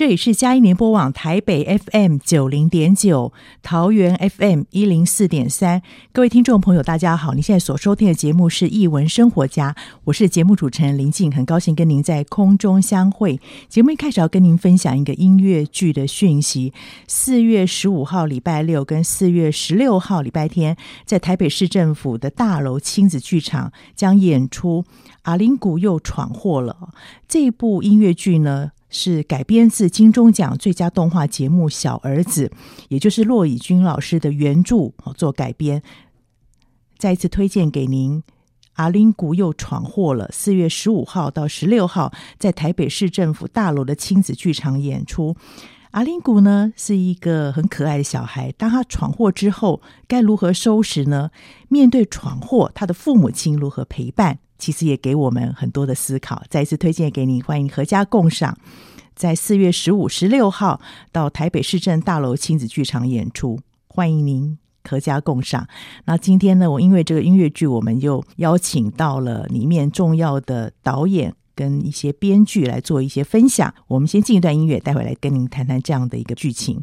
这里是嘉音联播网台北 FM 九零点九，桃园 FM 一零四点三。各位听众朋友，大家好！您现在所收听的节目是《艺文生活家》，我是节目主持人林静，很高兴跟您在空中相会。节目一开始要跟您分享一个音乐剧的讯息：四月十五号礼拜六跟四月十六号礼拜天，在台北市政府的大楼亲子剧场将演出《阿林谷又闯祸了》这部音乐剧呢。是改编自金钟奖最佳动画节目《小儿子》，也就是骆以军老师的原著做改编。再一次推荐给您，《阿林谷又闯祸了》。四月十五号到十六号，在台北市政府大楼的亲子剧场演出。阿林谷呢，是一个很可爱的小孩，当他闯祸之后，该如何收拾呢？面对闯祸，他的父母亲如何陪伴？其实也给我们很多的思考。再一次推荐给你，欢迎阖家共赏，在四月十五、十六号到台北市政大楼亲子剧场演出，欢迎您阖家共赏。那今天呢，我因为这个音乐剧，我们又邀请到了里面重要的导演跟一些编剧来做一些分享。我们先进一段音乐，待会来跟您谈谈这样的一个剧情。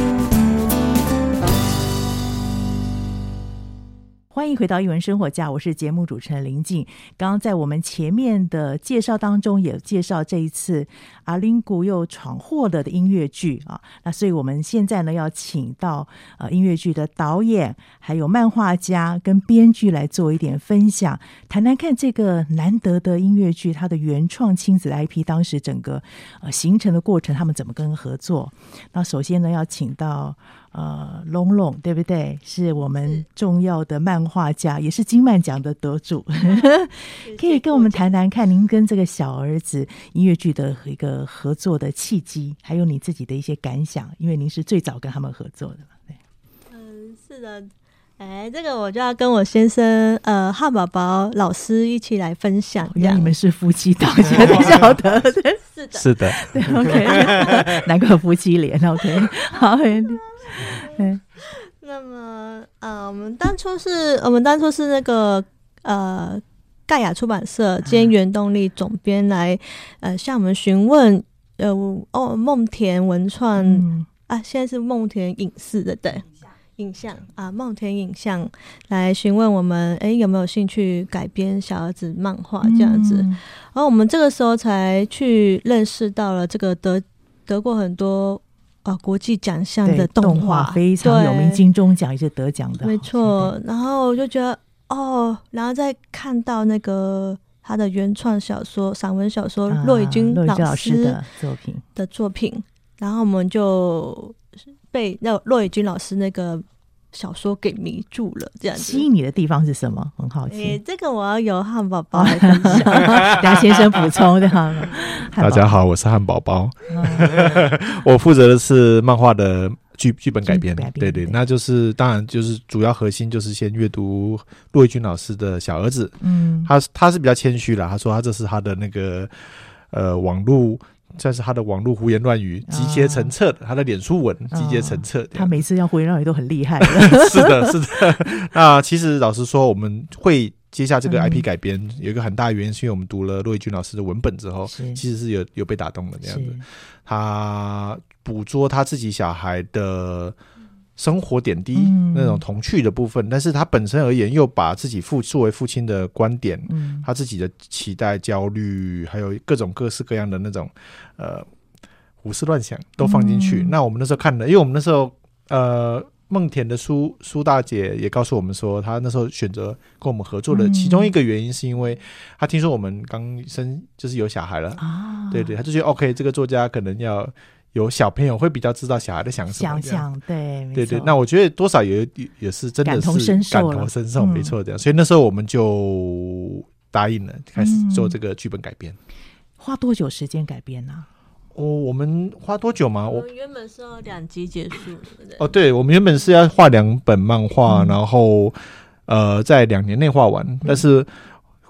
欢迎回到《一文生活家》，我是节目主持人林静。刚刚在我们前面的介绍当中，也介绍这一次阿林古又闯祸了的音乐剧啊。那所以我们现在呢，要请到呃音乐剧的导演，还有漫画家跟编剧来做一点分享，谈谈看这个难得的音乐剧它的原创亲子 IP 当时整个呃形成的过程，他们怎么跟合作？那首先呢，要请到。呃，龙龙对不对？是我们重要的漫画家，也是金漫奖的得主。可以跟我们谈谈看，您跟这个小儿子音乐剧的一个合作的契机，还有你自己的一些感想，因为您是最早跟他们合作的嘛。对，嗯，是的。哎，这个我就要跟我先生呃汉堡包老师一起来分享。原来你们是夫妻档，现在晓得是的，是的，对，OK，难怪夫妻脸，OK，好。嗯，那么呃，我们当初是我们当初是那个呃盖亚出版社兼原动力总编来呃向我们询问呃哦梦田文创、嗯、啊，现在是梦田影视的对影像啊梦田影像来询问我们哎有没有兴趣改编小儿子漫画这样子，嗯、然后我们这个时候才去认识到了这个得得过很多。啊，国际奖项的动画非常有名，金钟奖也是得奖的，没错。然后我就觉得，哦，然后再看到那个他的原创小说、散文小说，骆以军老师的作品的作品，然后我们就被那骆以军老师那个。小说给迷住了，这样。吸引你的地方是什么？很好奇。欸、这个我要由汉堡包来分享，梁先生补充的。大家好，我是汉堡包，我负责的是漫画的剧剧本改编。对对，那就是当然就是主要核心就是先阅读骆以军老师的小儿子。嗯，他他是比较谦虚了，他说他这是他的那个呃网络。这是他的网络胡言乱语集结成册的，他的脸书文集结成册。他每次要胡言乱语都很厉害。是的，是的。那其实老实说，我们会接下这个 IP 改编，有一个很大的原因，是因为我们读了骆以军老师的文本之后，其实是有有被打动的那样子。他捕捉他自己小孩的。生活点滴那种童趣的部分，嗯、但是他本身而言，又把自己父作为父亲的观点，嗯、他自己的期待、焦虑，还有各种各式各样的那种呃胡思乱想都放进去。嗯、那我们那时候看的，因为我们那时候呃梦田的苏苏大姐也告诉我们说，她那时候选择跟我们合作的其中一个原因，是因为她听说我们刚生就是有小孩了。啊，对对，她就觉得 OK，这个作家可能要。有小朋友会比较知道小孩在想什么，想想对对对。那我觉得多少也也是真的是感同身受，感同身受没错，这样。所以那时候我们就答应了，开始做这个剧本改编。花多久时间改编呢？哦，我们花多久吗？我们原本是要两集结束。哦，对，我们原本是要画两本漫画，然后呃，在两年内画完，但是。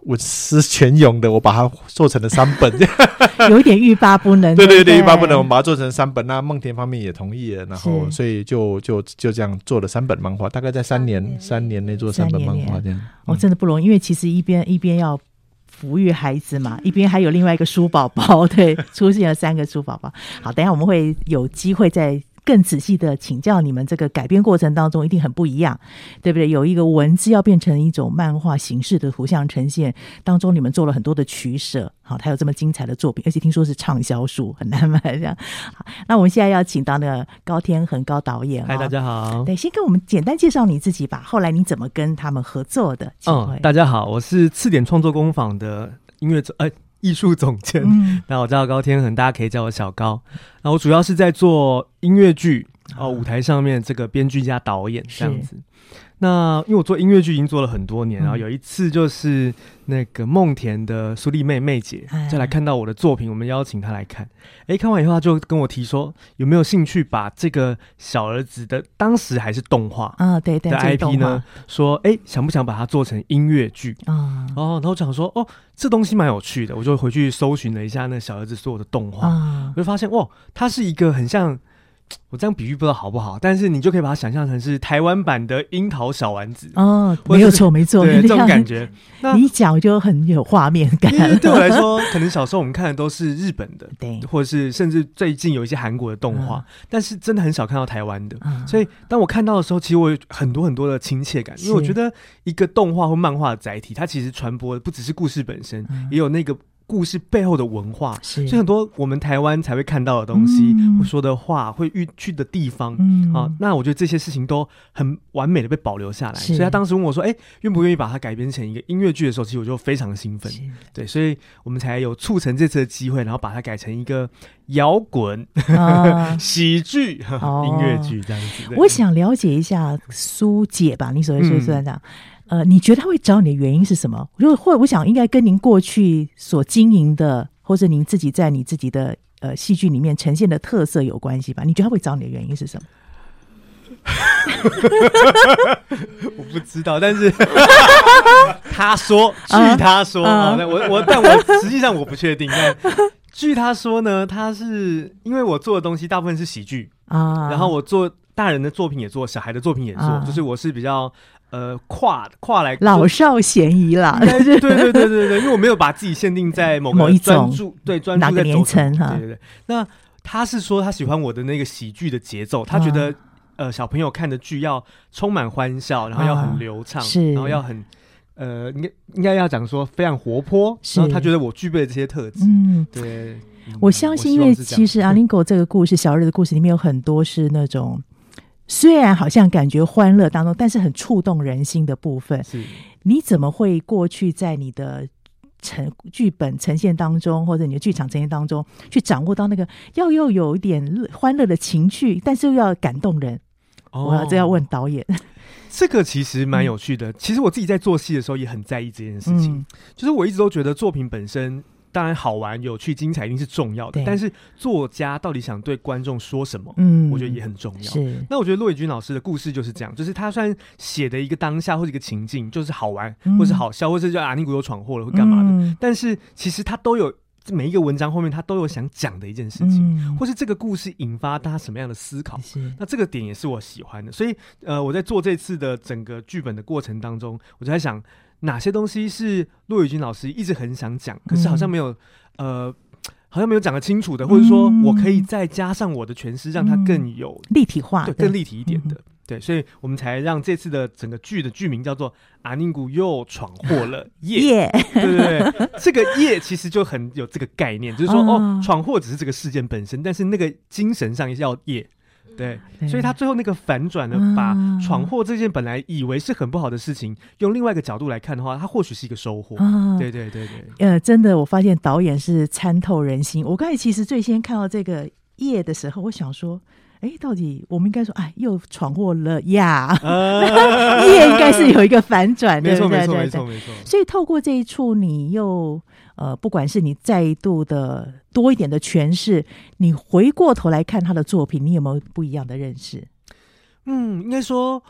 我思全勇的，我把它做成了三本，有一点欲罢不能。对对对，欲罢不能，我们把它做成三本。那梦田方面也同意了，然后所以就就就这样做了三本漫画，大概在三年三年内做三本漫画这样。哦，真的不容易，因为其实一边一边要抚育孩子嘛，一边还有另外一个书宝宝，对，出现了三个书宝宝。好，等一下我们会有机会再。更仔细的请教你们，这个改编过程当中一定很不一样，对不对？有一个文字要变成一种漫画形式的图像呈现当中，你们做了很多的取舍。好，他有这么精彩的作品，而且听说是畅销书，很难买这样。好，那我们现在要请到那个高天恒高导演。嗨，大家好。对，先跟我们简单介绍你自己吧。后来你怎么跟他们合作的？嗯，大家好，我是次点创作工坊的音乐者哎艺术总监。那、嗯、我叫高天恒，大家可以叫我小高。那我主要是在做音乐剧，哦，舞台上面这个编剧加导演这样子。那因为我做音乐剧已经做了很多年，然后有一次就是那个梦田的苏丽妹妹姐就来看到我的作品，我们邀请她来看。哎，看完以后，她就跟我提说，有没有兴趣把这个小儿子的当时还是动画啊，对对的 IP 呢？说哎，想不想把它做成音乐剧啊？哦，然后我想说，哦，这东西蛮有趣的，我就回去搜寻了一下那小儿子所有的动画，我就发现哇，它是一个很像。我这样比喻不知道好不好，但是你就可以把它想象成是台湾版的樱桃小丸子哦，没有错，没错，对，这种感觉。那你讲就很有画面感。对我来说，可能小时候我们看的都是日本的，对，或者是甚至最近有一些韩国的动画，嗯、但是真的很少看到台湾的。嗯、所以当我看到的时候，其实我有很多很多的亲切感，因为我觉得一个动画或漫画的载体，它其实传播的不只是故事本身，嗯、也有那个。故事背后的文化，是。所以很多我们台湾才会看到的东西，嗯、会说的话，会遇去的地方，嗯、啊，那我觉得这些事情都很完美的被保留下来。所以他当时问我说：“哎、欸，愿不愿意把它改编成一个音乐剧的时候，其实我就非常兴奋。”对，所以我们才有促成这次的机会，然后把它改成一个摇滚、啊、喜剧、哦、音乐剧这样子。我想了解一下苏姐吧，你所谓说说这样。嗯呃，你觉得他会找你的原因是什么？如果或者我想应该跟您过去所经营的，或者您自己在你自己的呃戏剧里面呈现的特色有关系吧？你觉得他会找你的原因是什么？我不知道，但是 他说，据他说啊，我我但我实际上我不确定。但据他说呢，他是因为我做的东西大部分是喜剧啊，然后我做大人的作品也做，小孩的作品也做，啊、就是我是比较。呃，跨跨来老少咸宜啦，对对对对对，因为我没有把自己限定在某个专注，某一种对专注在哪个年层哈。对对对，那他是说他喜欢我的那个喜剧的节奏，他觉得呃小朋友看的剧要充满欢笑，然后要很流畅，是，然后要很呃应该应该要讲说非常活泼，然后他觉得我具备这些特质。嗯，对，我相信，因为其实阿林狗这个故事，小日的故事里面有很多是那种。虽然好像感觉欢乐当中，但是很触动人心的部分。是，你怎么会过去在你的呈剧本呈现当中，或者你的剧场呈现当中，去掌握到那个要又有一点欢乐的情绪，但是又要感动人？哦，我要这要问导演。这个其实蛮有趣的。嗯、其实我自己在做戏的时候也很在意这件事情。嗯、就是我一直都觉得作品本身。当然，好玩、有趣、精彩一定是重要的。但是，作家到底想对观众说什么？嗯，我觉得也很重要。是。那我觉得骆以军老师的故事就是这样，就是他虽然写的一个当下或者一个情境，就是好玩，嗯、或是好笑，或是叫阿尼古又闯祸了，会干嘛的？嗯、但是，其实他都有每一个文章后面，他都有想讲的一件事情，嗯、或是这个故事引发大家什么样的思考。是。那这个点也是我喜欢的。所以，呃，我在做这次的整个剧本的过程当中，我就在想。哪些东西是骆宇君老师一直很想讲，可是好像没有，嗯、呃，好像没有讲得清楚的，或者说我可以再加上我的诠释，让它更有、嗯、立体化，对，更立体一点的，嗯、对，所以我们才让这次的整个剧的剧名叫做《阿宁古又闯祸了夜》对对对，这个夜其实就很有这个概念，就是说哦，闯祸只是这个事件本身，但是那个精神上要耶。对，所以他最后那个反转呢，把闯祸这件本来以为是很不好的事情，用另外一个角度来看的话，他或许是一个收获。对对对对，呃，真的，我发现导演是参透人心。我刚才其实最先看到这个夜的时候，我想说，哎，到底我们应该说，哎，又闯祸了呀？夜应该是有一个反转，对不对？没错，没错，没错。所以透过这一处，你又。呃，不管是你再度的多一点的诠释，你回过头来看他的作品，你有没有不一样的认识？嗯，应该说，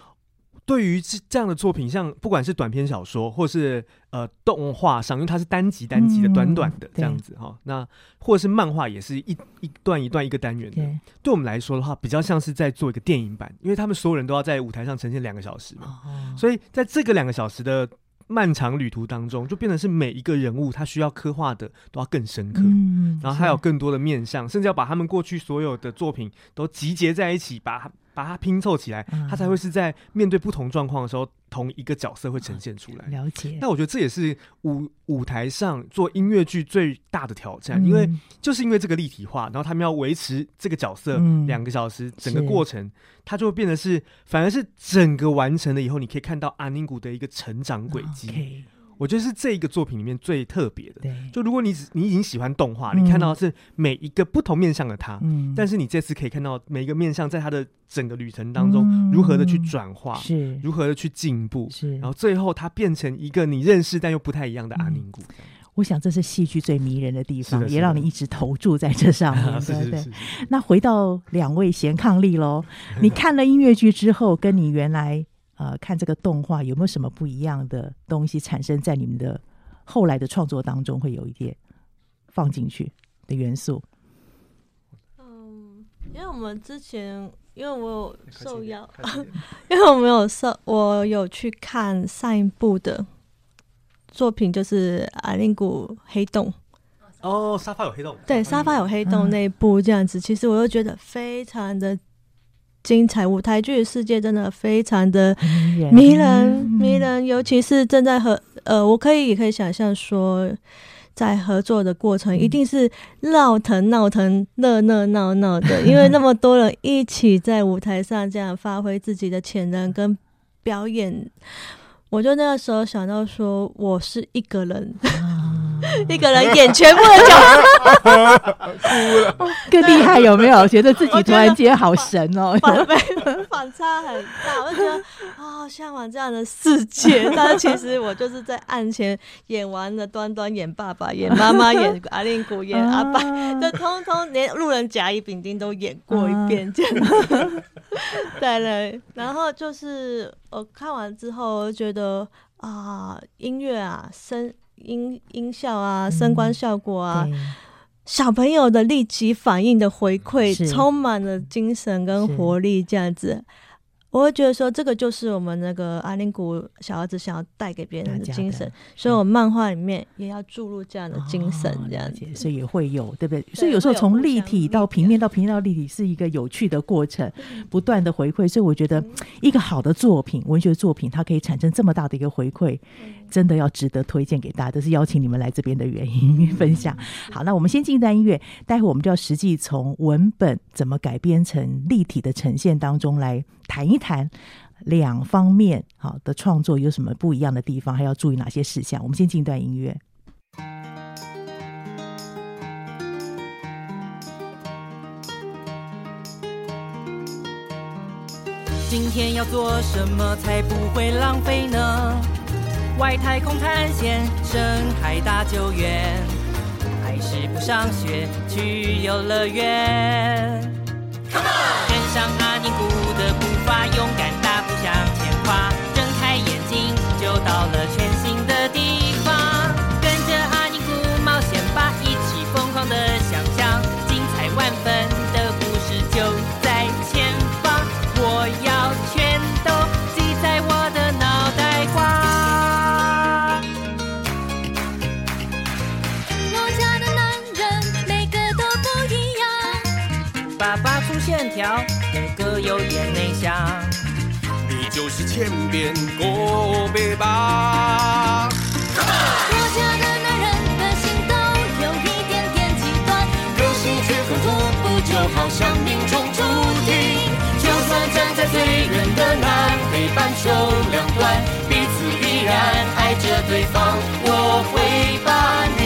对于这这样的作品，像不管是短篇小说，或是呃动画上，因为它是单集单集的、短短的这样子哈、嗯，那或者是漫画，也是一一段一段一个单元的。对，对我们来说的话，比较像是在做一个电影版，因为他们所有人都要在舞台上呈现两个小时嘛，哦、所以在这个两个小时的。漫长旅途当中，就变成是每一个人物他需要刻画的都要更深刻，嗯、然后还有更多的面相，甚至要把他们过去所有的作品都集结在一起，把它把它拼凑起来，嗯、他才会是在面对不同状况的时候，同一个角色会呈现出来。了解。那我觉得这也是舞舞台上做音乐剧最大的挑战，嗯、因为就是因为这个立体化，然后他们要维持这个角色两个小时，嗯、整个过程。它就会变得是，反而是整个完成了以后，你可以看到阿宁古的一个成长轨迹。我觉得是这一个作品里面最特别的。对，就如果你只你已经喜欢动画，嗯、你看到是每一个不同面向的他，嗯，但是你这次可以看到每一个面向在他的整个旅程当中如何的去转化，是、嗯、如何的去进步，是，然后最后他变成一个你认识但又不太一样的阿宁谷。嗯我想这是戏剧最迷人的地方，也让你一直投注在这上面，对不对？那回到两位贤伉俪喽，你看了音乐剧之后，跟你原来呃看这个动画有没有什么不一样的东西产生在你们的后来的创作当中？会有一点放进去的元素？嗯，因为我们之前，因为我有受邀，因为我没有受，我有去看上一部的。作品就是阿玲谷黑洞哦，沙发有黑洞，对，沙发有黑洞那一部这样子，嗯、其实我又觉得非常的精彩。舞台剧世界真的非常的迷人，迷人，尤其是正在合呃，我可以也可以想象说，在合作的过程一定是闹腾闹腾、热热闹闹的，因为那么多人一起在舞台上这样发挥自己的潜能跟表演。我就那个时候想到说，我是一个人，啊、一个人演全部的角色，哭了，更厉害有没有？觉得自己突然间好神哦，反反差很大，我就觉得啊，向往这样的世界。但是其实我就是在案前演完了，端端演爸爸，演妈妈，演阿令古，演阿爸，就、啊、通通连路人甲乙丙丁都演过一遍，这样子。对了，然后就是我看完之后，我觉得啊，音乐啊，声音音效啊，声光效果啊，嗯、小朋友的立即反应的回馈，充满了精神跟活力，这样子。我会觉得说，这个就是我们那个阿林谷小儿子想要带给别人的精神，所以我漫画里面也要注入这样的精神，这样子，所以也会有，对不对？所以有时候从立体到平面到平面到立体是一个有趣的过程，不断的回馈。所以我觉得一个好的作品，文学作品，它可以产生这么大的一个回馈，真的要值得推荐给大家。这是邀请你们来这边的原因，分享。好，那我们先进一段音乐，待会我们就要实际从文本怎么改编成立体的呈现当中来谈一谈两方面好的创作有什么不一样的地方，还要注意哪些事项？我们先进一段音乐。今天要做什么才不会浪费呢？外太空探险，深海大救援，还是不上学去游乐园？Come on，？跟上阿宁天边过别吧。我家的男人的心都有一点点极端，个性却很互补，就好像命中注定。就算站在最远的南北半球两端，彼此依然爱着对方。我会把你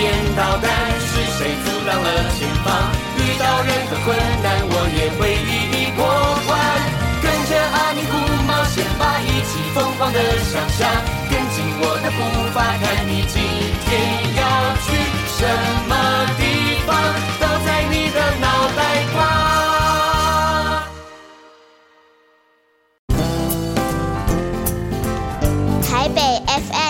谁在那边捣蛋？是谁阻挡了前方？遇到任何困难，我也会一一过关。跟着阿尼古冒险吧。一起疯狂的想象，跟紧我的步伐，看你今天要去什么地方，都在你的脑袋瓜。台北 FM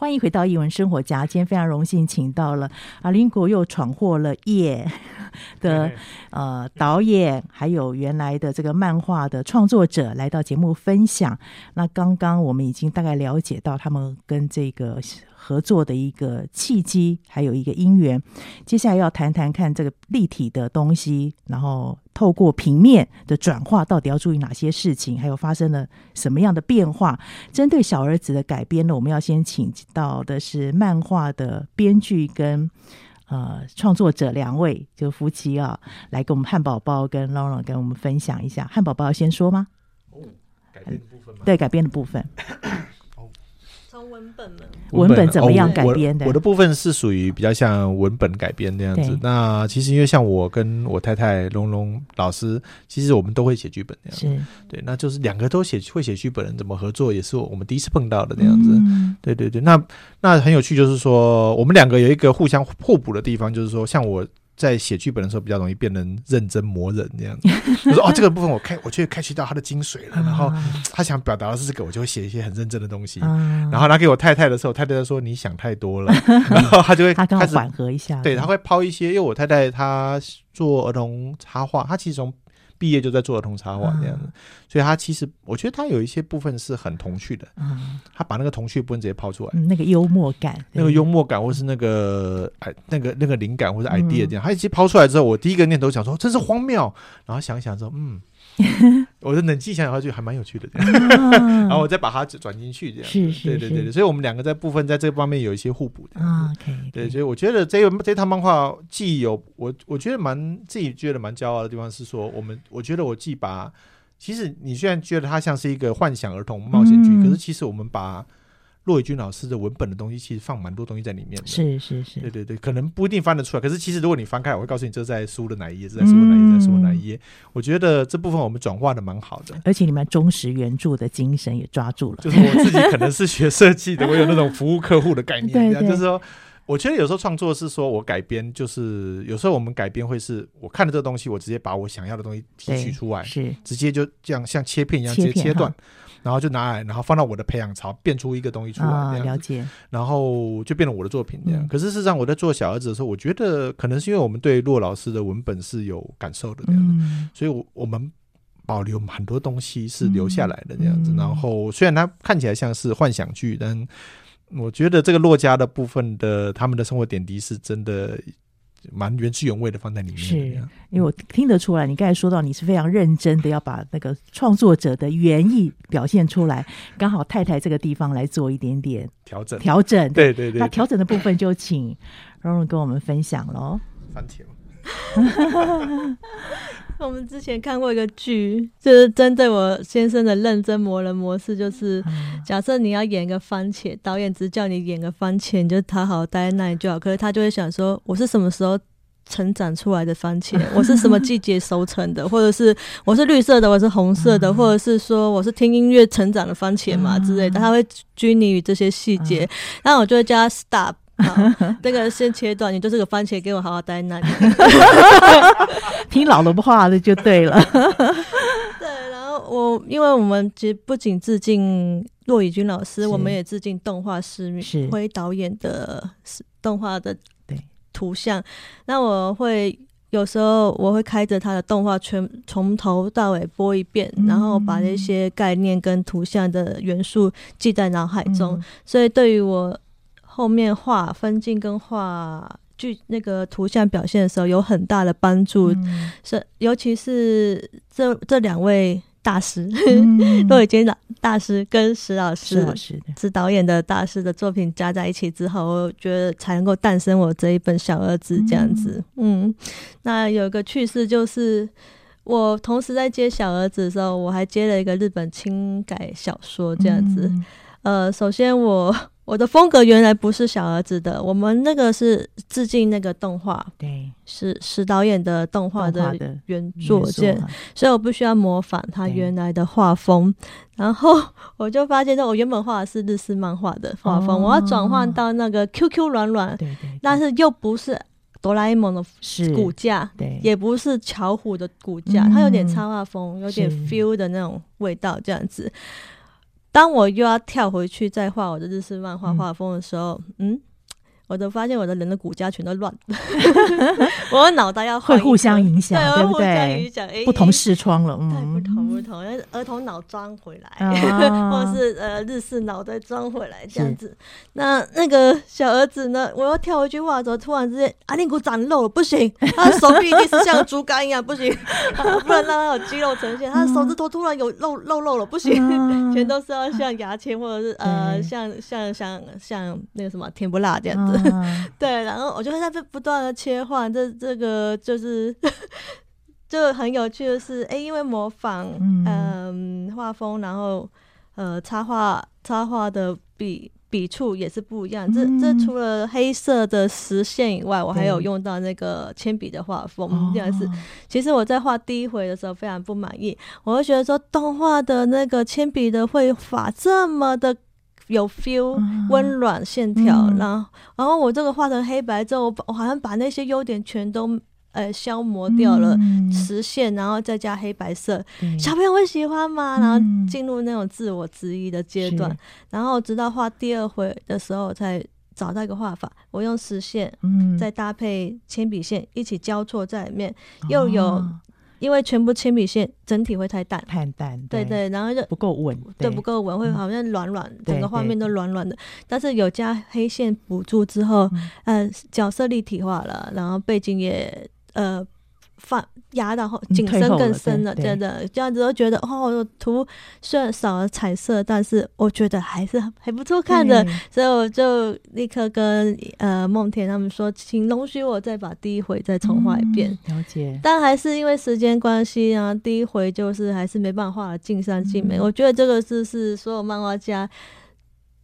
欢迎回到艺文生活家，今天非常荣幸请到了阿林国又闯祸了耶的呃导演，还有原来的这个漫画的创作者来到节目分享。那刚刚我们已经大概了解到他们跟这个。合作的一个契机，还有一个因缘。接下来要谈谈看这个立体的东西，然后透过平面的转化，到底要注意哪些事情，还有发生了什么样的变化。针对小儿子的改编呢，我们要先请到的是漫画的编剧跟呃创作者两位，就夫妻啊，来跟我们汉堡包跟 Laurent 跟我们分享一下。汉堡包要先说吗？哦，改编的部分吗？对，改编的部分。文本文本怎么样改编的？哦我？我的部分是属于比较像文本改编那样子。那其实因为像我跟我太太龙龙老师，其实我们都会写剧本那样子。是对，那就是两个都写会写剧本人怎么合作，也是我们第一次碰到的那样子。嗯、对对对，那那很有趣，就是说我们两个有一个互相互补的地方，就是说像我。在写剧本的时候比较容易变成认真磨人这样子，我 说哦，这个部分我开，我就会开启到他的精髓了。然后他想表达的是这个，我就会写一些很认真的东西。然后拿给我太太的时候，太太就说你想太多了，然后他就会开始缓和一下。对，他会抛一些，因为我太太她做儿童插画，她其实从。毕业就在做儿童插画这样子，所以他其实我觉得他有一些部分是很童趣的，他把那个童趣部分直接抛出来，那个幽默感，那个幽默感或是那个哎那个那个灵感或者 idea 这样，他一直抛出来之后，我第一个念头想说真是荒谬，然后想一想说嗯。我的冷静想想，就还蛮有趣的，然后我再把它转进去，这样是是，对对对对，所以我们两个在部分在这方面有一些互补的。啊。对，所以我觉得这个这套漫画既有我我觉得蛮自己觉得蛮骄傲的地方是说，我们我觉得我既把其实你虽然觉得它像是一个幻想儿童冒险剧，可是其实我们把。骆以军老师的文本的东西，其实放蛮多东西在里面的。是是是，对对对，可能不一定翻得出来。可是其实如果你翻开，我会告诉你，这在书的哪一页，这在书的哪一页，在书的哪一页。我觉得这部分我们转化的蛮好的，而且你们忠实原著的精神也抓住了。就是我自己可能是学设计的，我有那种服务客户的概念。对，对，对，就是说，我觉得有时候创作是说我改编，就是有时候我们改编会是我看了这个东西，我直接把我想要的东西提取出来，是直接就这样像切片一样直接切断。然后就拿来，然后放到我的培养槽，变出一个东西出来，啊，了解。然后就变成我的作品这样。嗯、可是事实上，我在做小儿子的时候，我觉得可能是因为我们对骆老师的文本是有感受的这样子，嗯、所以我我们保留很多东西是留下来的这样子。嗯、然后虽然它看起来像是幻想剧，但我觉得这个洛家的部分的他们的生活点滴是真的。蛮原汁原味的放在里面，是因为我听得出来，你刚才说到你是非常认真的要把那个创作者的原意表现出来，刚好太太这个地方来做一点点调整，调整，对对对，那调整的部分就请 Laurent 跟我们分享喽。番茄。我们之前看过一个剧，就是针对我先生的认真磨人模式，就是假设你要演一个番茄，导演只叫你演个番茄，你就讨好待在那里就好。可是他就会想说，我是什么时候成长出来的番茄？我是什么季节收成的？或者是我是绿色的，我是红色的，或者是说我是听音乐成长的番茄嘛之类的？他会拘泥于这些细节，然后我就会叫他 stop。好，这个先切断，你就这个番茄给我好好待那里，听老的话的就对了。对，然后我因为我们其实不仅致敬骆以军老师，我们也致敬动画师米辉导演的动画的图像。那我会有时候我会开着他的动画全从头到尾播一遍，然后把那些概念跟图像的元素记在脑海中。所以对于我。后面画分镜跟画剧那个图像表现的时候有很大的帮助，嗯、是尤其是这这两位大师，都已经老大师跟石老师，是导演的大师的作品加在一起之后，我觉得才能够诞生我这一本小儿子这样子。嗯，嗯，那有一个趣事就是，我同时在接小儿子的时候，我还接了一个日本轻改小说这样子。嗯、呃，首先我。我的风格原来不是小儿子的，我们那个是致敬那个动画，对，是是导演的动画的原作件，所以我不需要模仿他原来的画风。然后 我就发现，我原本画的是日式漫画的画风，哦、我要转换到那个 QQ 软软，对对对，但是又不是哆啦 A 梦的骨架，对，也不是巧虎的骨架，它有点插画风，有点 feel 的那种味道，这样子。当我又要跳回去再画我的日式漫画画风的时候，嗯。嗯我都发现我的人的骨架全都乱，我的脑袋要会互相影响，对不对？不同视窗了，嗯，不同不同，儿童脑装回来，或者是呃日式脑袋装回来这样子。那那个小儿子呢？我要跳回去画的时候，突然之间阿令骨长肉了，不行，他的手臂一定是像猪肝一样，不行，不能让他有肌肉呈现。他的手指头突然有肉肉肉了，不行，全都是要像牙签或者是呃像像像像那个什么甜不辣这样子。对，然后我就会在不断的切换，这这个就是 就很有趣的是，哎，因为模仿嗯画风，然后呃插画插画的笔笔触也是不一样。这这除了黑色的实线以外，我还有用到那个铅笔的画风，这样是。其实我在画第一回的时候非常不满意，我会觉得说动画的那个铅笔的绘法这么的。有 feel，温暖线条，嗯、然后，然后我这个画成黑白之后，我我好像把那些优点全都呃消磨掉了，嗯、实线，然后再加黑白色，小朋友会喜欢吗？然后进入那种自我质疑的阶段，是然后直到画第二回的时候，才找到一个画法，我用实线，嗯，再搭配铅笔线一起交错在里面，哦、又有。因为全部铅笔线整体会太淡，太淡，对对，然后就不够稳，对不够稳，会好像软软，整个画面都软软的。但是有加黑线辅助之后，呃，角色立体化了，然后背景也呃放。压到后，景深更深了，真的这样子都觉得哦，图虽然少了彩色，但是我觉得还是还不错看的，所以我就立刻跟呃梦田他们说，请容许我再把第一回再重画一遍。了解，但还是因为时间关系啊，第一回就是还是没办法画的尽善尽美。我觉得这个是是所有漫画家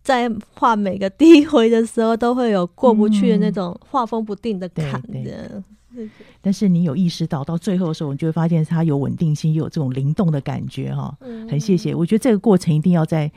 在画每个第一回的时候都会有过不去的那种画风不定的坎的。但是你有意识到，到最后的时候，你就会发现它有稳定性，又有这种灵动的感觉哈。很谢谢，我觉得这个过程一定要在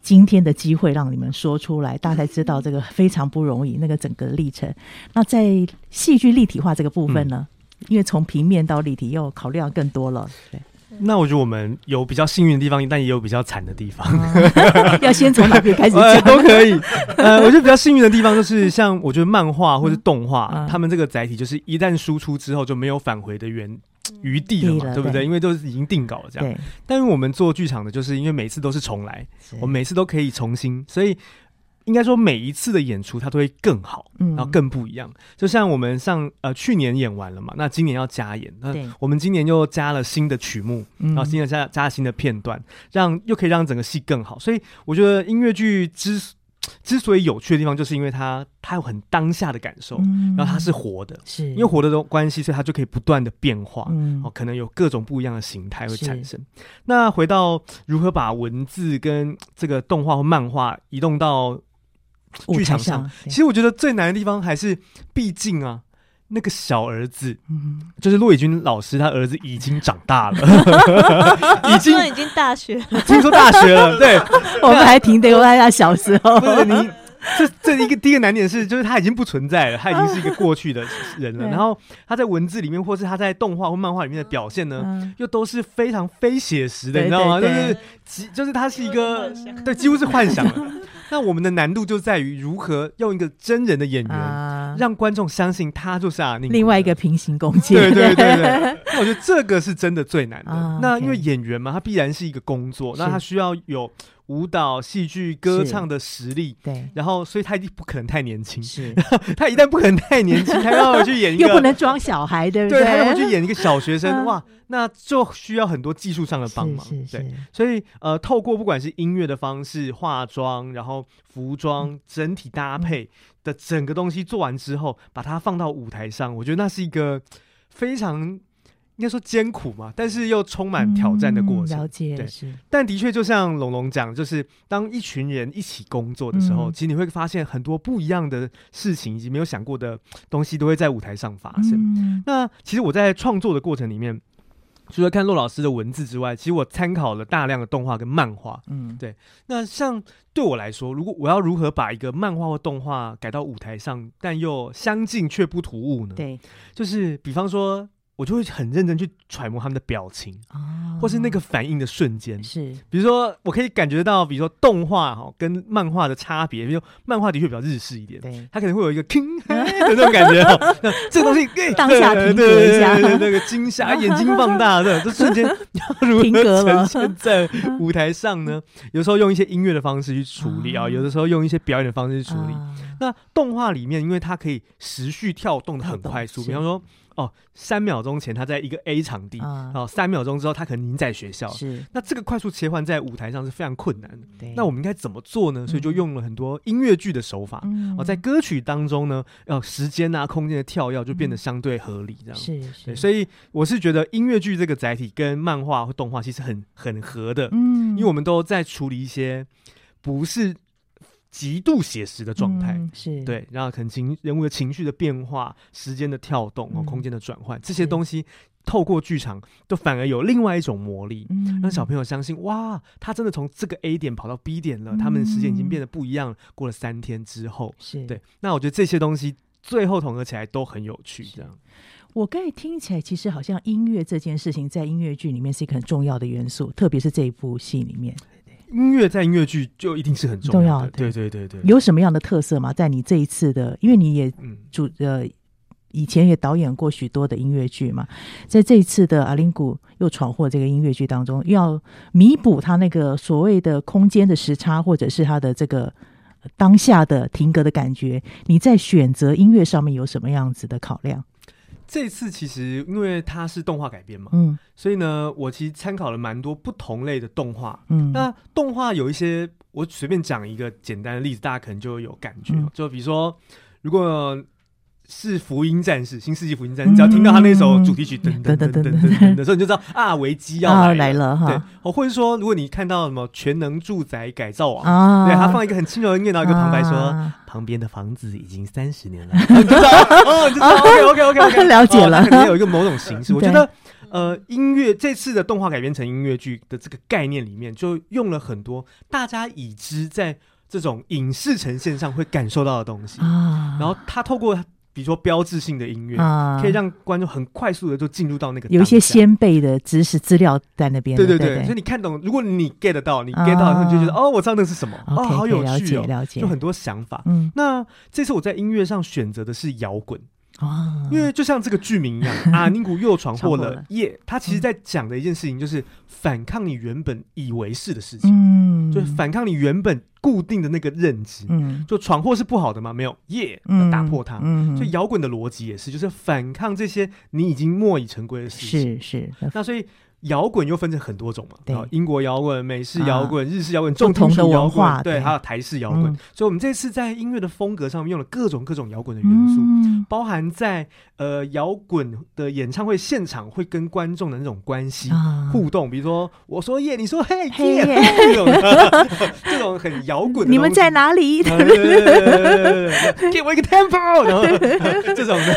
今天的机会让你们说出来，大家才知道这个非常不容易，那个整个历程。那在戏剧立体化这个部分呢，嗯、因为从平面到立体又考虑到更多了，对。那我觉得我们有比较幸运的地方，但也有比较惨的地方。要先从哪边开始讲？呃，都可以。呃，我觉得比较幸运的地方就是，像我觉得漫画或是动画，嗯、他们这个载体就是一旦输出之后就没有返回的原余地了嘛，了对不对？对，因为都是已经定稿了这样。但是我们做剧场的，就是因为每次都是重来，我们每次都可以重新，所以。应该说每一次的演出它都会更好，嗯。然后更不一样。嗯、就像我们上呃去年演完了嘛，那今年要加演，那我们今年又加了新的曲目，对然后新的加加了新的片段，让又可以让整个戏更好。所以我觉得音乐剧之之所以有趣的地方，就是因为它它有很当下的感受，嗯、然后它是活的，是。因为活的关系，所以它就可以不断的变化，嗯、哦，可能有各种不一样的形态会产生。那回到如何把文字跟这个动画或漫画移动到剧场上，其实我觉得最难的地方还是，毕竟啊，那个小儿子，嗯，就是骆以军老师，他儿子已经长大了，已经已经大学，听说大学了，对，我们还停留在他小时候。对，你 这这一个第一个难点是，就是他已经不存在了，他已经是一个过去的 人了。然后他在文字里面，或是他在动画或漫画里面的表现呢，又都是非常非写实的，你知道吗？就是几，就是他是一个，对，几乎是幻想了。那我们的难度就在于如何用一个真人的演员，让观众相信他就是阿宁。另外一个平行空间，对对对对。我觉得这个是真的最难的。那因为演员嘛，他必然是一个工作，那他需要有舞蹈、戏剧、歌唱的实力。对。然后，所以他一定不可能太年轻。是。他一旦不可能太年轻，他要回去演一个，又不能装小孩，对不对？对，他要回去演一个小学生，哇，那就需要很多技术上的帮忙。对。所以，呃，透过不管是音乐的方式、化妆，然后服装整体搭配的整个东西做完之后，把它放到舞台上，我觉得那是一个非常。应该说艰苦嘛，但是又充满挑战的过程。嗯、了解，对，但的确，就像龙龙讲，就是当一群人一起工作的时候，嗯、其实你会发现很多不一样的事情，以及没有想过的东西，都会在舞台上发生。嗯、那其实我在创作的过程里面，除了看骆老师的文字之外，其实我参考了大量的动画跟漫画。嗯，对。那像对我来说，如果我要如何把一个漫画或动画改到舞台上，但又相近却不突兀呢？对，就是比方说。我就会很认真去揣摩他们的表情，哦、或是那个反应的瞬间。是，比如说，我可以感觉到，比如说动画哈跟漫画的差别。比如说漫画的确比较日式一点，对，它可能会有一个 king 的那种感觉哈。那这个东西当下停格一下，那个惊吓，眼睛放大的，这瞬间 要如何呈现在 舞台上呢？有时候用一些音乐的方式去处理啊，有的时候用一些表演的方式去处理。哦、那动画里面，因为它可以持续跳动的很快速，比方说。哦，三秒钟前他在一个 A 场地，嗯、哦，三秒钟之后他可能已经在学校。是，那这个快速切换在舞台上是非常困难的。对，那我们应该怎么做呢？所以就用了很多音乐剧的手法。嗯，哦，在歌曲当中呢，呃，时间啊、空间的跳跃就变得相对合理，这样。是、嗯、是，所以我是觉得音乐剧这个载体跟漫画或动画其实很很合的。嗯，因为我们都在处理一些不是。极度写实的状态、嗯、是。对，然后可能情人物的情绪的变化、时间的跳动、嗯、空间的转换，这些东西透过剧场都反而有另外一种魔力，嗯、让小朋友相信哇，他真的从这个 A 点跑到 B 点了，嗯、他们的时间已经变得不一样了。过了三天之后，是。对，那我觉得这些东西最后统合起来都很有趣。这样，我刚才听起来，其实好像音乐这件事情在音乐剧里面是一个很重要的元素，特别是这一部戏里面。音乐在音乐剧就一定是很重要的，对对对对。有什么样的特色吗？在你这一次的，因为你也主呃以前也导演过许多的音乐剧嘛，在这一次的阿林谷又闯祸这个音乐剧当中，要弥补他那个所谓的空间的时差，或者是他的这个当下的停格的感觉，你在选择音乐上面有什么样子的考量？这次其实因为它是动画改编嘛，嗯，所以呢，我其实参考了蛮多不同类的动画，嗯，那动画有一些，我随便讲一个简单的例子，大家可能就有感觉，嗯、就比如说，如果是福音战士，新世纪福音战士，你只要听到他那首主题曲噔噔噔噔噔噔的时候，你就知道啊，危机要来了，来了哈。对，或者说，如果你看到什么全能住宅改造网，啊，对，他放一个很轻柔的音乐，然后一个旁白说，旁边的房子已经三十年了，你知道哦，你知道，OK OK OK OK，了解了，可能有一个某种形式。我觉得，呃，音乐这次的动画改编成音乐剧的这个概念里面，就用了很多大家已知在这种影视呈现上会感受到的东西，啊然后他透过。比如说标志性的音乐，啊、可以让观众很快速的就进入到那个，有一些先辈的知识资料在那边。对对对，对对，所以你看懂，如果你 get 到，你 get 到，你就觉得、啊、哦，我知道那是什么，哦，哦，好有趣哦，了解，了解，就很多想法。嗯，那这次我在音乐上选择的是摇滚。啊，因为就像这个剧名一样，阿宁古又闯祸了耶！他其实在讲的一件事情，就是反抗你原本以为是的事情，嗯，就是反抗你原本固定的那个认知，嗯，就闯祸是不好的吗？没有耶，要打破它。嗯，所以摇滚的逻辑也是，就是反抗这些你已经墨已成规的事情。是是，那所以。摇滚又分成很多种嘛，对，英国摇滚、美式摇滚、日式摇滚、重金属摇滚，对，还有台式摇滚。所以，我们这次在音乐的风格上面用了各种各种摇滚的元素，包含在呃摇滚的演唱会现场会跟观众的那种关系互动，比如说我说耶，你说嘿耶，这种 这种很摇滚。你们在哪里？给我一个 tempo，然后 这种的。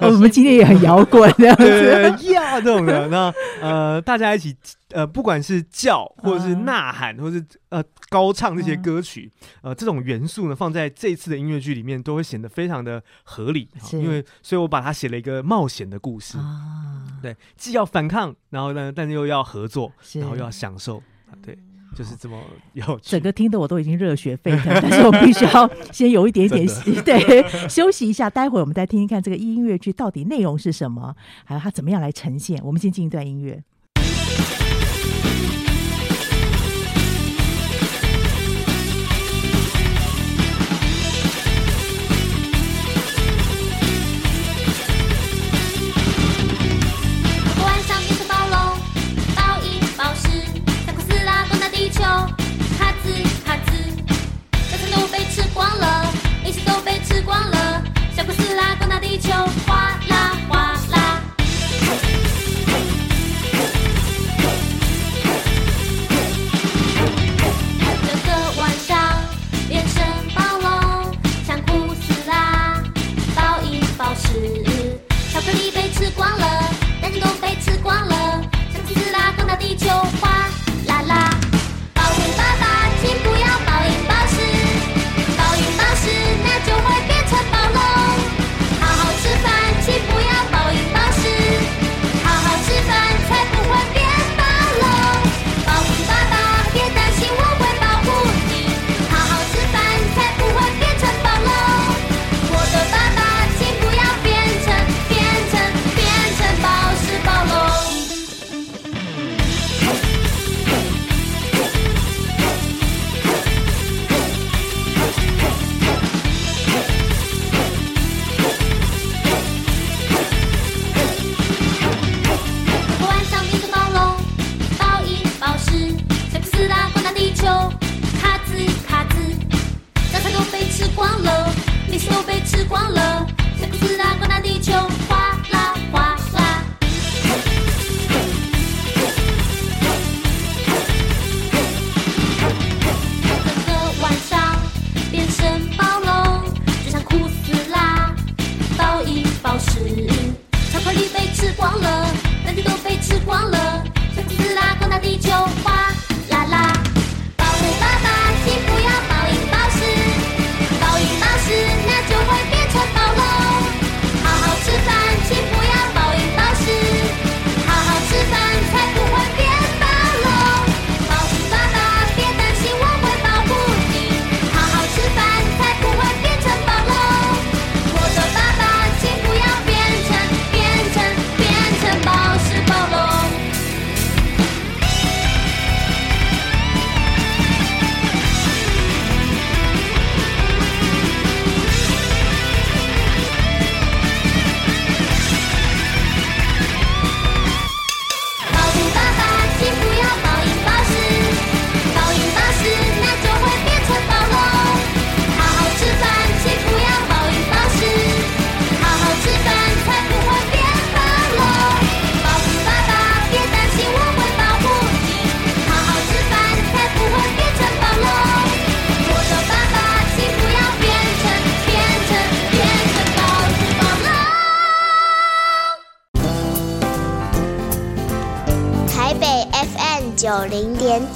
我们今天也很摇滚，这样子呀，这种的。那呃，大家一起呃，不管是叫或者是呐喊，或者是呃高唱这些歌曲，呃，这种元素呢，放在这次的音乐剧里面，都会显得非常的合理。因为，所以我把它写了一个冒险的故事。啊，对，既要反抗，然后呢，但是又要合作，然后又要享受。对。就是这么有，整个听得我都已经热血沸腾，但是我必须要 先有一点点的对休息一下，待会儿我们再听听看这个音乐剧到底内容是什么，还有它怎么样来呈现。我们先进一段音乐。地球，花。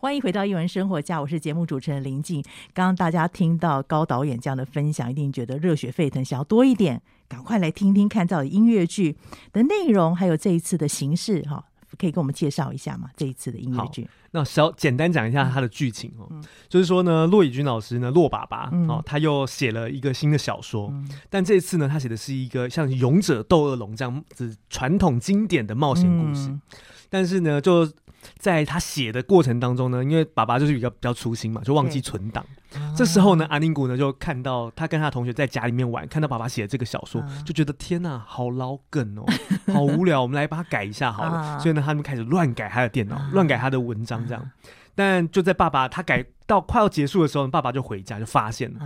欢迎回到一文生活家，我是节目主持人林静。刚刚大家听到高导演这样的分享，一定觉得热血沸腾，想要多一点，赶快来听听看到的音乐剧的内容，还有这一次的形式哈，可以跟我们介绍一下吗？这一次的音乐剧，那小简单讲一下它的剧情哦，嗯、就是说呢，骆以军老师呢，骆爸爸、嗯、哦，他又写了一个新的小说，嗯、但这次呢，他写的是一个像勇者斗恶龙这样子传统经典的冒险故事，嗯、但是呢，就。在他写的过程当中呢，因为爸爸就是比较比较粗心嘛，就忘记存档。这时候呢，阿宁古呢就看到他跟他同学在家里面玩，看到爸爸写的这个小说，就觉得天哪，好老梗哦，好无聊，我们来把它改一下好了。所以呢，他们开始乱改他的电脑，乱改他的文章这样。但就在爸爸他改到快要结束的时候，爸爸就回家就发现了，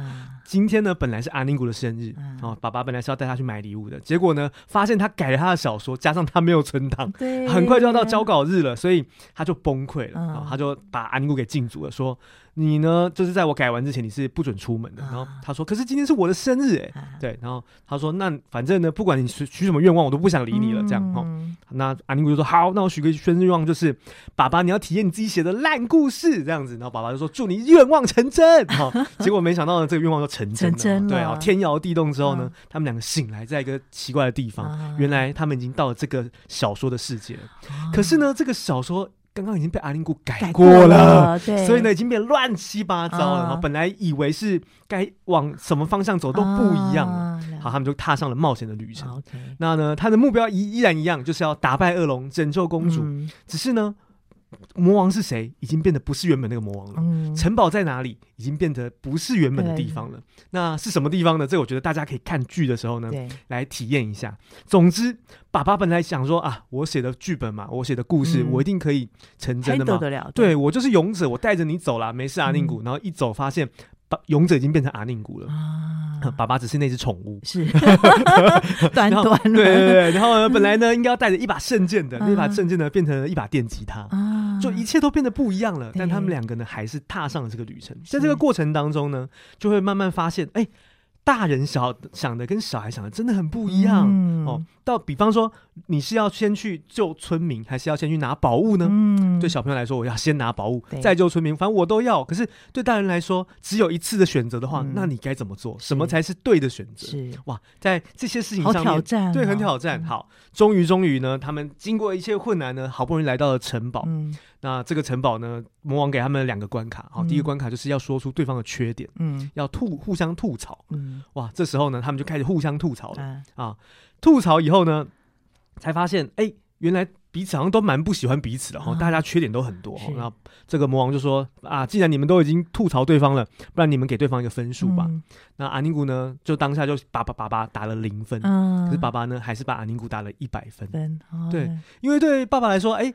今天呢本来是阿宁古的生日哦，爸爸本来是要带他去买礼物的，结果呢发现他改了他的小说，加上他没有存档，对，很快就要到交稿日了，所以他就崩溃了啊，他就把阿宁古给禁足了，说。你呢？就是在我改完之前，你是不准出门的。然后他说：“可是今天是我的生日，哎，对。”然后他说：“那反正呢，不管你许许什么愿望，我都不想理你了。”这样哦。那阿宁古就说：“好，那我许个生日愿望，就是爸爸，你要体验你自己写的烂故事，这样子。”然后爸爸就说：“祝你愿望成真。”好，结果没想到呢，这个愿望就成真了。成真了。对啊，天摇地动之后呢，他们两个醒来，在一个奇怪的地方，原来他们已经到了这个小说的世界了。可是呢，这个小说。刚刚已经被阿玲姑改过了，对，所以呢已经变乱七八糟了。本来以为是该往什么方向走都不一样了。嗯、好，他们就踏上了冒险的旅程。嗯、那呢，他的目标依依然一样，就是要打败恶龙，拯救公主。嗯、只是呢。魔王是谁？已经变得不是原本那个魔王了。嗯、城堡在哪里？已经变得不是原本的地方了。那是什么地方呢？这个我觉得大家可以看剧的时候呢，来体验一下。总之，爸爸本来想说啊，我写的剧本嘛，我写的故事，嗯、我一定可以成真的嘛。对，对我就是勇者，我带着你走了，没事啊宁古。嗯、然后一走发现，勇者已经变成阿宁古了。啊、爸爸只是那只宠物，是 短短的。对对对，然后呢，本来呢应该要带着一把圣剑的，那把圣剑呢变成了一把电吉他。啊就一切都变得不一样了，但他们两个呢，还是踏上了这个旅程。在这个过程当中呢，就会慢慢发现，哎，大人小想的跟小孩想的真的很不一样哦。到比方说，你是要先去救村民，还是要先去拿宝物呢？嗯对小朋友来说，我要先拿宝物，再救村民，反正我都要。可是对大人来说，只有一次的选择的话，那你该怎么做？什么才是对的选择？是哇，在这些事情上面，对，很挑战。好，终于终于呢，他们经过一切困难呢，好不容易来到了城堡。那这个城堡呢，魔王给他们两个关卡。好，第一个关卡就是要说出对方的缺点，嗯，要吐互相吐槽，嗯，哇，这时候呢，他们就开始互相吐槽了、嗯、啊。吐槽以后呢，才发现，哎、欸，原来。彼此好像都蛮不喜欢彼此的哈，大家缺点都很多。然后这个魔王就说啊，既然你们都已经吐槽对方了，不然你们给对方一个分数吧。嗯、那阿尼古呢，就当下就把爸爸打了零分，嗯、可是爸爸呢，还是把阿尼古打了一百分。分哦、对，因为对爸爸来说，哎、欸。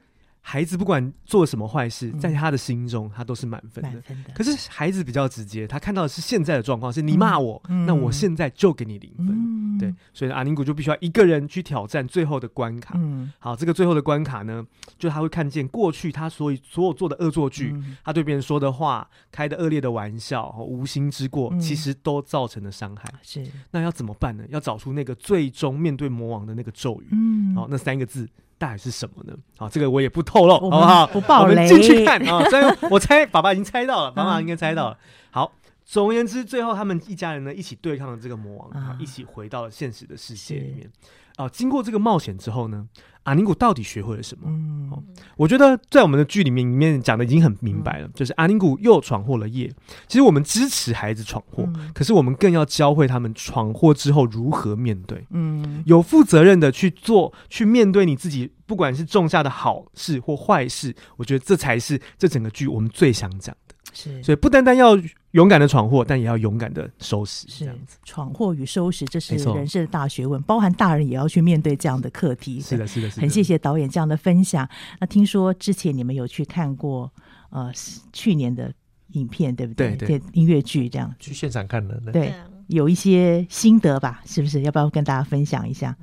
孩子不管做什么坏事，在他的心中，他都是满分的。可是孩子比较直接，他看到的是现在的状况，是你骂我，那我现在就给你零分。对，所以阿宁古就必须要一个人去挑战最后的关卡。好，这个最后的关卡呢，就他会看见过去他所以所有做的恶作剧，他对别人说的话，开的恶劣的玩笑，无心之过，其实都造成了伤害。是，那要怎么办呢？要找出那个最终面对魔王的那个咒语。嗯，好，那三个字。大概是什么呢？啊，这个我也不透露，好不好？不爆雷，我们进去看啊！所以我猜，爸爸已经猜到了，爸爸应该猜到了。好，总而言之，最后他们一家人呢，一起对抗了这个魔王，啊，一起回到了现实的世界里面。啊，经过这个冒险之后呢，阿宁古到底学会了什么？嗯，哦，我觉得在我们的剧里面里面讲的已经很明白了，嗯，就是阿宁古又闯祸了业。其实我们支持孩子闯祸，嗯，可是我们更要教会他们闯祸之后如何面对。嗯，有负责任的去做，去面对你自己，不管是种下的好事或坏事，我觉得这才是这整个剧我们最想讲的。是，所以不单单要勇敢的闯祸，但也要勇敢的收拾。是这样子，闯祸与收拾，这是人生的大学问，包含大人也要去面对这样的课题。是的，是的，是的。很谢谢导演这样的分享。那听说之前你们有去看过呃去年的影片，对不对？对对，音乐剧这样去现场看的，对，对有一些心得吧？是不是？要不要跟大家分享一下？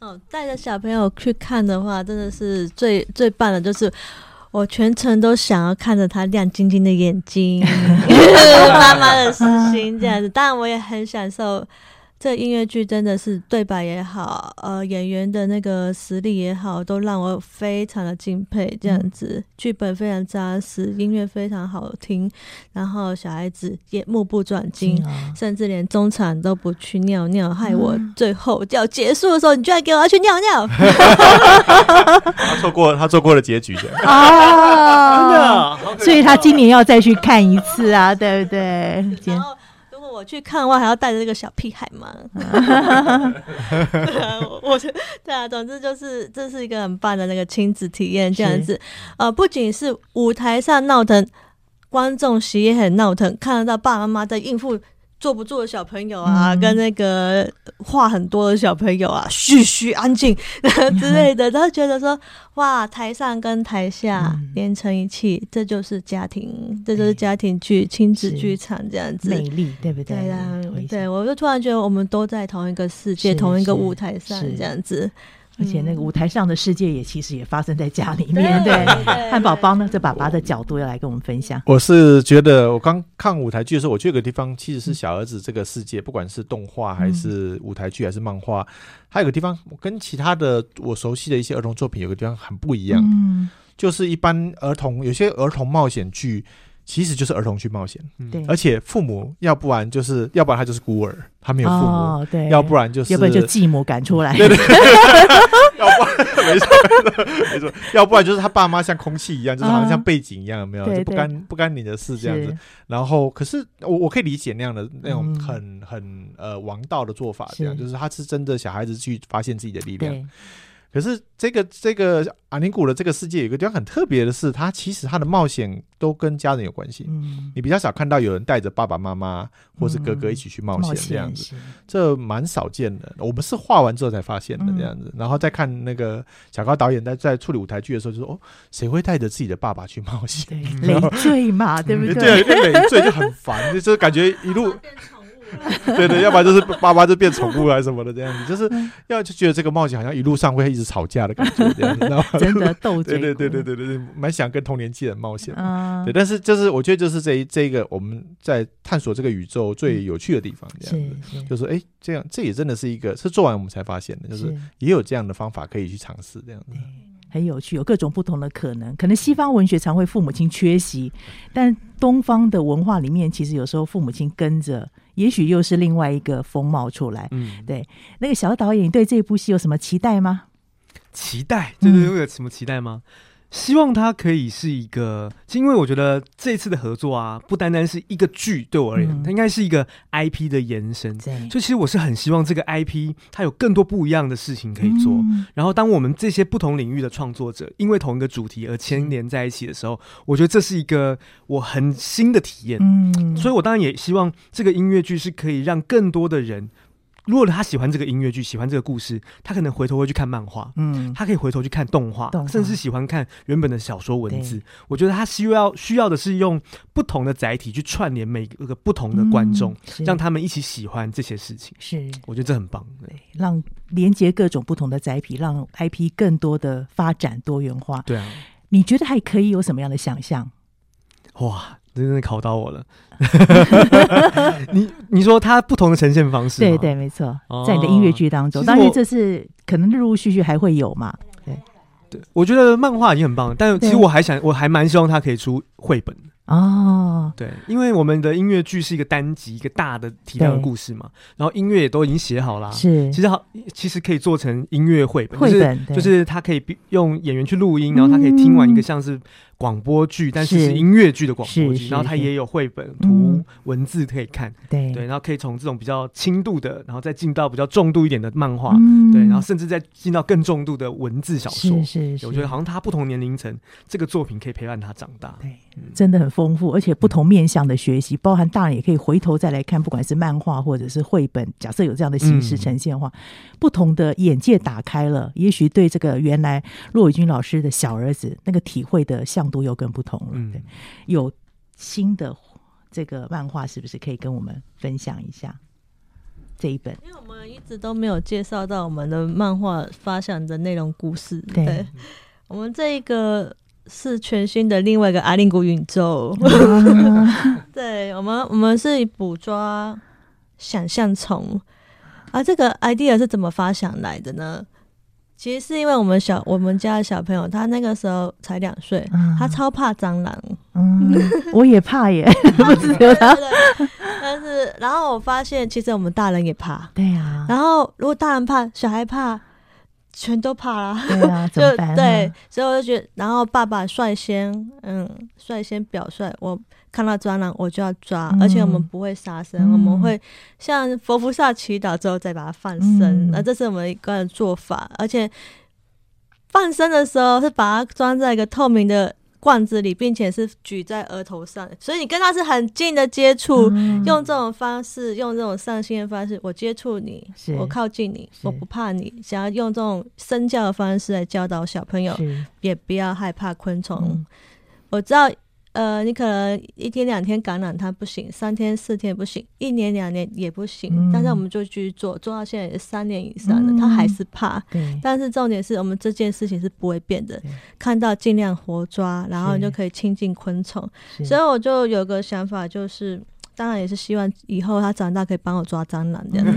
哦，带着小朋友去看的话，真的是最最棒的，就是。我全程都想要看着他亮晶晶的眼睛，妈妈的私心这样子。当然，我也很享受。这音乐剧真的是对白也好，呃，演员的那个实力也好，都让我非常的敬佩。这样子，剧本非常扎实，音乐非常好听，然后小孩子也目不转睛，甚至连中场都不去尿尿，害我最后要结束的时候，你居然给我要去尿尿。他错过他错过了结局的啊，真的，所以他今年要再去看一次啊，对不对？我去看的话，还要带着这个小屁孩吗？对啊，我觉得对啊，总之就是这是一个很棒的那个亲子体验，这样子。呃，不仅是舞台上闹腾，观众席也很闹腾，看得到爸爸妈妈在应付。坐不住的小朋友啊，嗯、跟那个话很多的小朋友啊，嘘嘘，安静 之类的，都觉得说哇，台上跟台下连成一气，嗯、这就是家庭，这就是家庭剧、亲、欸、子剧场这样子，美丽，对不对？对啊，对，我就突然觉得我们都在同一个世界、同一个舞台上这样子。而且那个舞台上的世界也其实也发生在家里面，对。汉堡包呢，这爸爸的角度要来跟我们分享。我是觉得，我刚看舞台剧的时候，我觉得有个地方其实是小儿子这个世界，不管是动画还是舞台剧还是漫画，还有个地方跟其他的我熟悉的一些儿童作品有个地方很不一样，嗯就是一般儿童有些儿童冒险剧。其实就是儿童去冒险，对，而且父母要不然就是，要不然他就是孤儿，他没有父母，哦、对，要不然就是，要不然就继母赶出来，对 要不然没错没错，要不然就是他爸妈像空气一样，就是好像像背景一样，有没有？就不干不干你的事这样子。然后，可是我我可以理解那样的那种很很呃王道的做法，这样就是他是真的小孩子去发现自己的力量。可是这个这个阿尼古的这个世界有一个地方很特别的是，他其实他的冒险都跟家人有关系。嗯，你比较少看到有人带着爸爸妈妈或是哥哥一起去冒险这样子，这蛮少见的。我们是画完之后才发现的这样子，然后再看那个小高导演在在处理舞台剧的时候就说：“哦，谁会带着自己的爸爸去冒险？累赘嘛，对不对？对，累赘就很烦，就是感觉一路。” 对对，要不然就是爸爸就变宠物啊什么的这样子，就是要就觉得这个冒险好像一路上会一直吵架的感觉这样子，然 后真的斗嘴，对对对对对对，蛮想跟同年纪人冒险。嗯，对，但是就是我觉得就是这一这一个我们在探索这个宇宙最有趣的地方，这样子，就是哎，这样这也真的是一个是做完我们才发现的，就是也有这样的方法可以去尝试这样子。很有趣，有各种不同的可能。可能西方文学常会父母亲缺席，但东方的文化里面，其实有时候父母亲跟着，也许又是另外一个风貌出来。嗯，对。那个小导演，你对这部戏有什么期待吗？期待？就是有什么期待吗？嗯希望它可以是一个，因为我觉得这次的合作啊，不单单是一个剧，对我而言，嗯、它应该是一个 IP 的延伸。对，所以其实我是很希望这个 IP 它有更多不一样的事情可以做。嗯、然后，当我们这些不同领域的创作者因为同一个主题而牵连在一起的时候，我觉得这是一个我很新的体验。嗯，所以我当然也希望这个音乐剧是可以让更多的人。如果他喜欢这个音乐剧，喜欢这个故事，他可能回头会去看漫画，嗯，他可以回头去看动画，甚至喜欢看原本的小说文字。我觉得他需要需要的是用不同的载体去串联每个不同的观众，嗯、让他们一起喜欢这些事情。是，我觉得这很棒，对，让连接各种不同的载体，让 IP 更多的发展多元化。对啊，你觉得还可以有什么样的想象？哇！真的考到我了，你你说它不同的呈现方式，对对，没错，在你的音乐剧当中，当然这是可能陆陆续续还会有嘛。对。对，我觉得漫画已经很棒了，但其实我还想，我还蛮希望它可以出绘本。哦，对，因为我们的音乐剧是一个单集，一个大的体量的故事嘛，然后音乐也都已经写好了，是，其实好，其实可以做成音乐绘本，绘本就是它可以用演员去录音，然后他可以听完一个像是广播剧，但是是音乐剧的广播剧，然后它也有绘本图文字可以看，对。对，然后可以从这种比较轻度的，然后再进到比较重度一点的漫画，对，然后甚至再进到更重度的文字小说，是是，我觉得好像他不同年龄层，这个作品可以陪伴他长大，对，真的很丰富，而且不同面向的学习，包含大人也可以回头再来看，不管是漫画或者是绘本，假设有这样的形式呈现的话，嗯、不同的眼界打开了，也许对这个原来骆以军老师的小儿子那个体会的向度又更不同了。嗯、对，有新的这个漫画，是不是可以跟我们分享一下这一本？因为我们一直都没有介绍到我们的漫画发想的内容故事。对，对我们这一个。是全新的另外一个阿令古宇宙，对我们，我们是捕捉想象虫，而、啊、这个 idea 是怎么发想来的呢？其实是因为我们小我们家的小朋友，他那个时候才两岁，嗯、他超怕蟑螂，嗯，我也怕耶，不知道。他，但是然后我发现其实我们大人也怕，对呀、啊，然后如果大人怕，小孩怕。全都怕了，对啊，怎么办？对，所以我就觉得，然后爸爸率先，嗯，率先表率，我看到蟑螂我就要抓，嗯、而且我们不会杀生，嗯、我们会向佛菩萨祈祷之后再把它放生，那、嗯、这是我们一个做法，而且放生的时候是把它装在一个透明的。罐子里，并且是举在额头上，所以你跟他是很近的接触，嗯、用这种方式，用这种上心的方式，我接触你，我靠近你，我不怕你，想要用这种身教的方式来教导小朋友，也不要害怕昆虫。嗯、我知道。呃，你可能一天两天感染它不行，三天四天不行，一年两年也不行。嗯、但是我们就继续做，做到现在也三年以上了，嗯、他还是怕。但是重点是我们这件事情是不会变的，看到尽量活抓，然后你就可以亲近昆虫。所以我就有个想法，就是当然也是希望以后他长大可以帮我抓蟑螂这样子。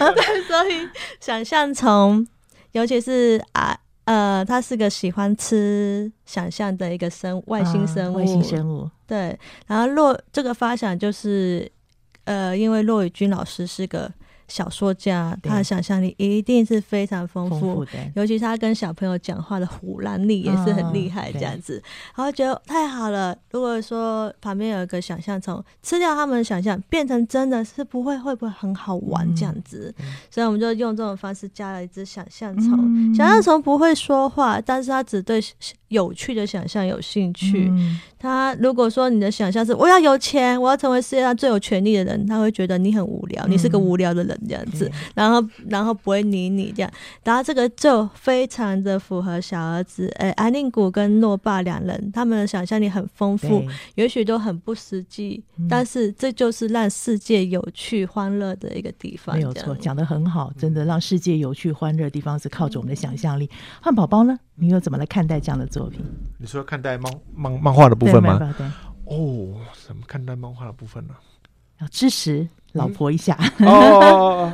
嗯、所以想象从，尤其是啊。呃，他是个喜欢吃想象的一个生外星生物，啊、外星生物。对，然后骆这个发想就是，呃，因为骆宇军老师是个。小说家，他的想象力一定是非常丰富，丰富尤其是他跟小朋友讲话的唬烂力也是很厉害，这样子，哦、然后觉得太好了。如果说旁边有一个想象虫吃掉他们的想象，变成真的是不会会不会很好玩这样子？嗯、所以我们就用这种方式加了一只想象虫。嗯、想象虫不会说话，但是他只对有趣的想象有兴趣。嗯、他如果说你的想象是我要有钱，我要成为世界上最有权力的人，他会觉得你很无聊，嗯、你是个无聊的人。这样子，然后然后不会理你这样，然后这个就非常的符合小儿子，哎，安宁谷跟诺爸两人，他们的想象力很丰富，也许都很不实际，嗯、但是这就是让世界有趣欢乐的一个地方。没有错，讲的很好，真的让世界有趣欢乐的地方是靠着我们的想象力。汉堡包呢，你又怎么来看待这样的作品？你说看待漫漫漫画的部分吗？哦，怎么看待漫画的部分呢？要支持。老婆一下、嗯、哦，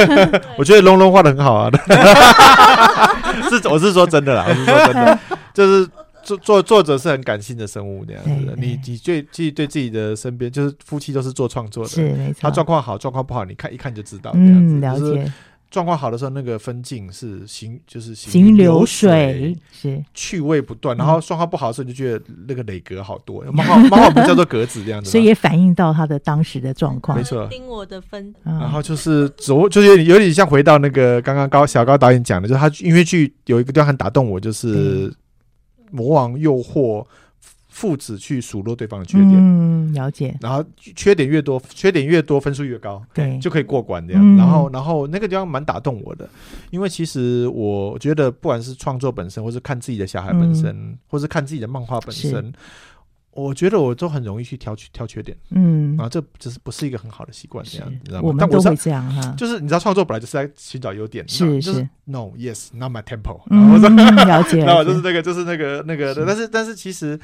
我觉得龙龙画的很好啊，是我是说真的啦，我是说真的，就是作作作者是很感性的生物那样子的，你你最自己对自己的身边就是夫妻都是做创作的，是没错，他状况好状况不好，你看一看就知道，嗯，了解。状况好的时候，那个分镜是行，就是行云流水，是趣味不断。然后状况不好的时候，就觉得那个磊格好多，漫画漫画不叫做格子这样子，所以也反映到他的当时的状况。没错，盯我的分。然后就是走，就是有点有点像回到那个刚刚高小高导演讲的，就是他音乐剧有一个地方很打动我，就是魔王诱惑。父子去数落对方的缺点，嗯，了解。然后缺点越多，缺点越多，分数越高，对，就可以过关这样。嗯、然后，然后那个地方蛮打动我的，因为其实我觉得，不管是创作本身，或是看自己的小孩本身，嗯、或是看自己的漫画本身，我觉得我都很容易去挑挑缺点，嗯，啊，这只是不是一个很好的习惯，这样，你知道吗？我们都会这样哈，就是你知道，创作本来就是在寻找优点，是。是，No，Yes，Not my tempo，然后了解，然后就是那个，就是那个那个，但是但是其实。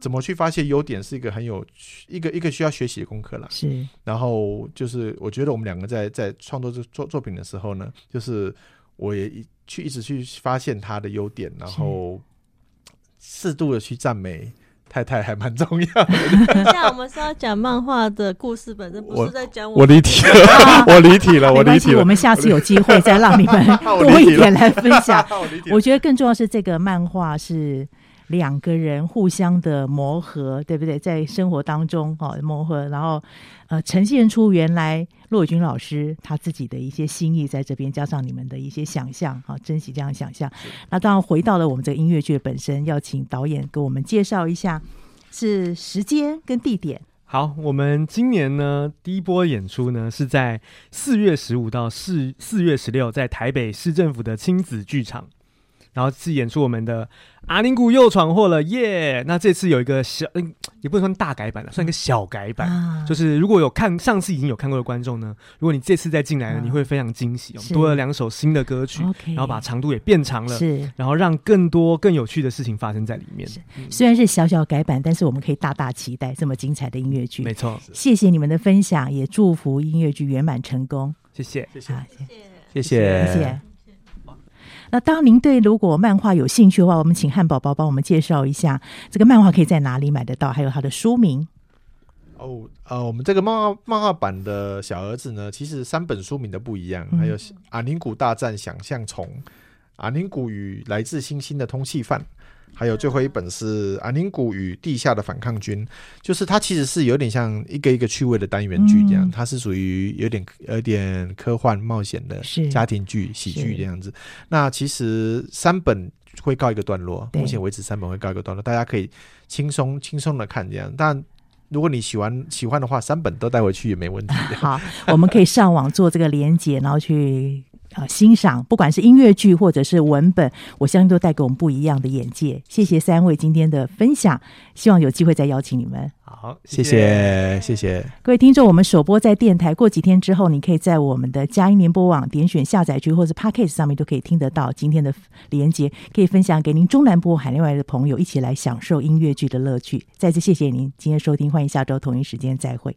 怎么去发现优点是一个很有一个一个需要学习的功课了。是，然后就是我觉得我们两个在在创作这作作品的时候呢，就是我也一去一直去发现他的优点，然后适度的去赞美太太还蛮重要的。像我们是要讲漫画的故事本身，不是在讲我。我离题了，我离题了，我离题了。我们下次有机会再让你们 多一点来分享。我觉得更重要是这个漫画是。两个人互相的磨合，对不对？在生活当中，哦，磨合，然后呃，呈现出原来骆伟军老师他自己的一些心意在这边，加上你们的一些想象，好，珍惜这样想象。那当然回到了我们这个音乐剧本身，要请导演给我们介绍一下，是时间跟地点。好，我们今年呢第一波演出呢是在四月十五到四四月十六，在台北市政府的亲子剧场。然后是演出我们的阿宁谷又闯祸了耶！Yeah! 那这次有一个小，嗯，也不能算大改版了，算一个小改版。啊、就是如果有看上次已经有看过的观众呢，如果你这次再进来呢，啊、你会非常惊喜。我们多了两首新的歌曲，然后把长度也变长了，是，然后让更多更有趣的事情发生在里面。嗯、虽然是小小改版，但是我们可以大大期待这么精彩的音乐剧。没错，谢谢你们的分享，也祝福音乐剧圆满成功。谢谢，谢谢，谢谢，谢谢。那当您对如果漫画有兴趣的话，我们请汉堡包帮我们介绍一下这个漫画可以在哪里买得到，还有它的书名。哦，呃，我们这个漫画漫画版的小儿子呢，其实三本书名都不一样，还有《阿宁古大战想象虫》，《阿宁古与来自星星的通气犯》。还有最后一本是《阿宁谷与地下的反抗军》，就是它其实是有点像一个一个趣味的单元剧这样，嗯、它是属于有点有点科幻冒险的家庭剧喜剧这样子。那其实三本会告一个段落，目前为止三本会告一个段落，大家可以轻松轻松的看这样。但如果你喜欢喜欢的话，三本都带回去也没问题。好，我们可以上网做这个连接，然后去。啊，欣赏不管是音乐剧或者是文本，我相信都带给我们不一样的眼界。谢谢三位今天的分享，希望有机会再邀请你们。好，谢谢，谢谢各位听众。我们首播在电台，过几天之后，你可以在我们的佳音联播网点选下载区或者 Podcast 上面都可以听得到今天的连接，可以分享给您中南部海内外的朋友，一起来享受音乐剧的乐趣。再次谢谢您今天收听，欢迎下周同一时间再会。